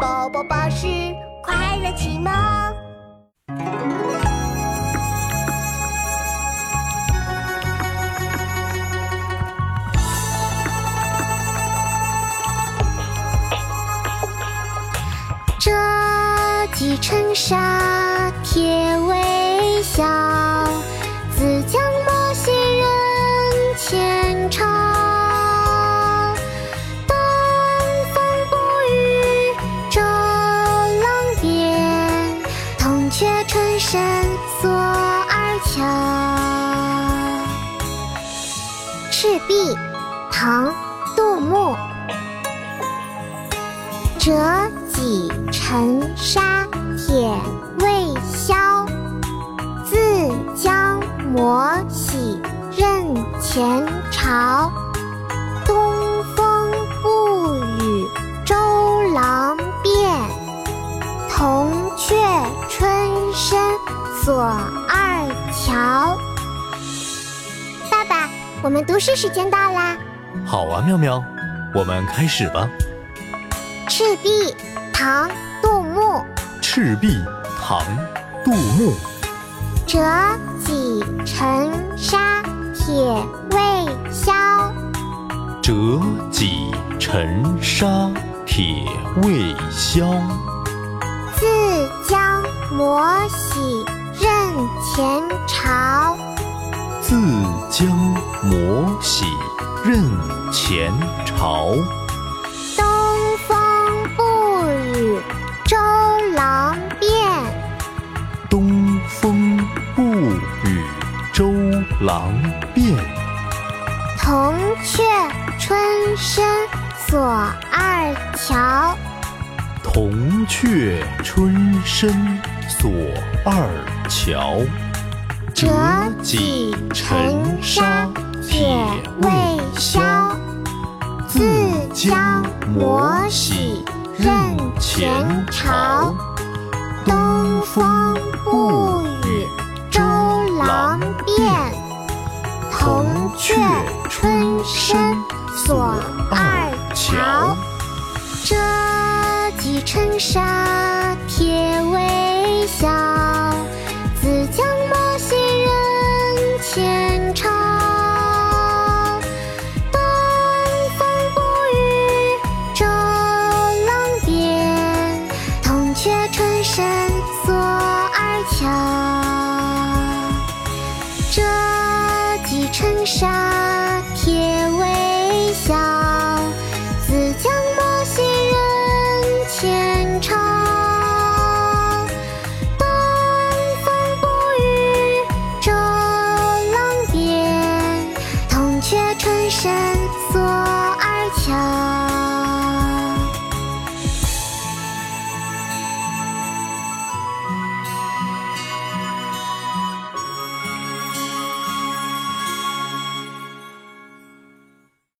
宝宝巴士快乐启蒙。折戟沉沙，铁雀春深锁二乔。赤壁，唐，杜牧。折戟沉沙，铁未销。自将磨洗认前朝。锁二乔。爸爸，我们读诗时间到啦！好啊，妙妙，我们开始吧。赤壁，唐，杜牧。赤壁，唐，杜牧。折戟沉沙，铁未销。折戟沉沙，铁未销。自将磨洗认前朝。自将磨洗认前朝。东风不与周郎便。东风不与周郎便。铜雀春深锁二乔。铜雀春深锁二乔。折戟沉沙，铁未销。自将磨洗认前朝。东风不与周郎便，铜雀春深锁二乔。折戟沉沙，铁笑自将莫惜人前朝东风不与周郎便铜雀春深锁二乔折戟沉沙铁未销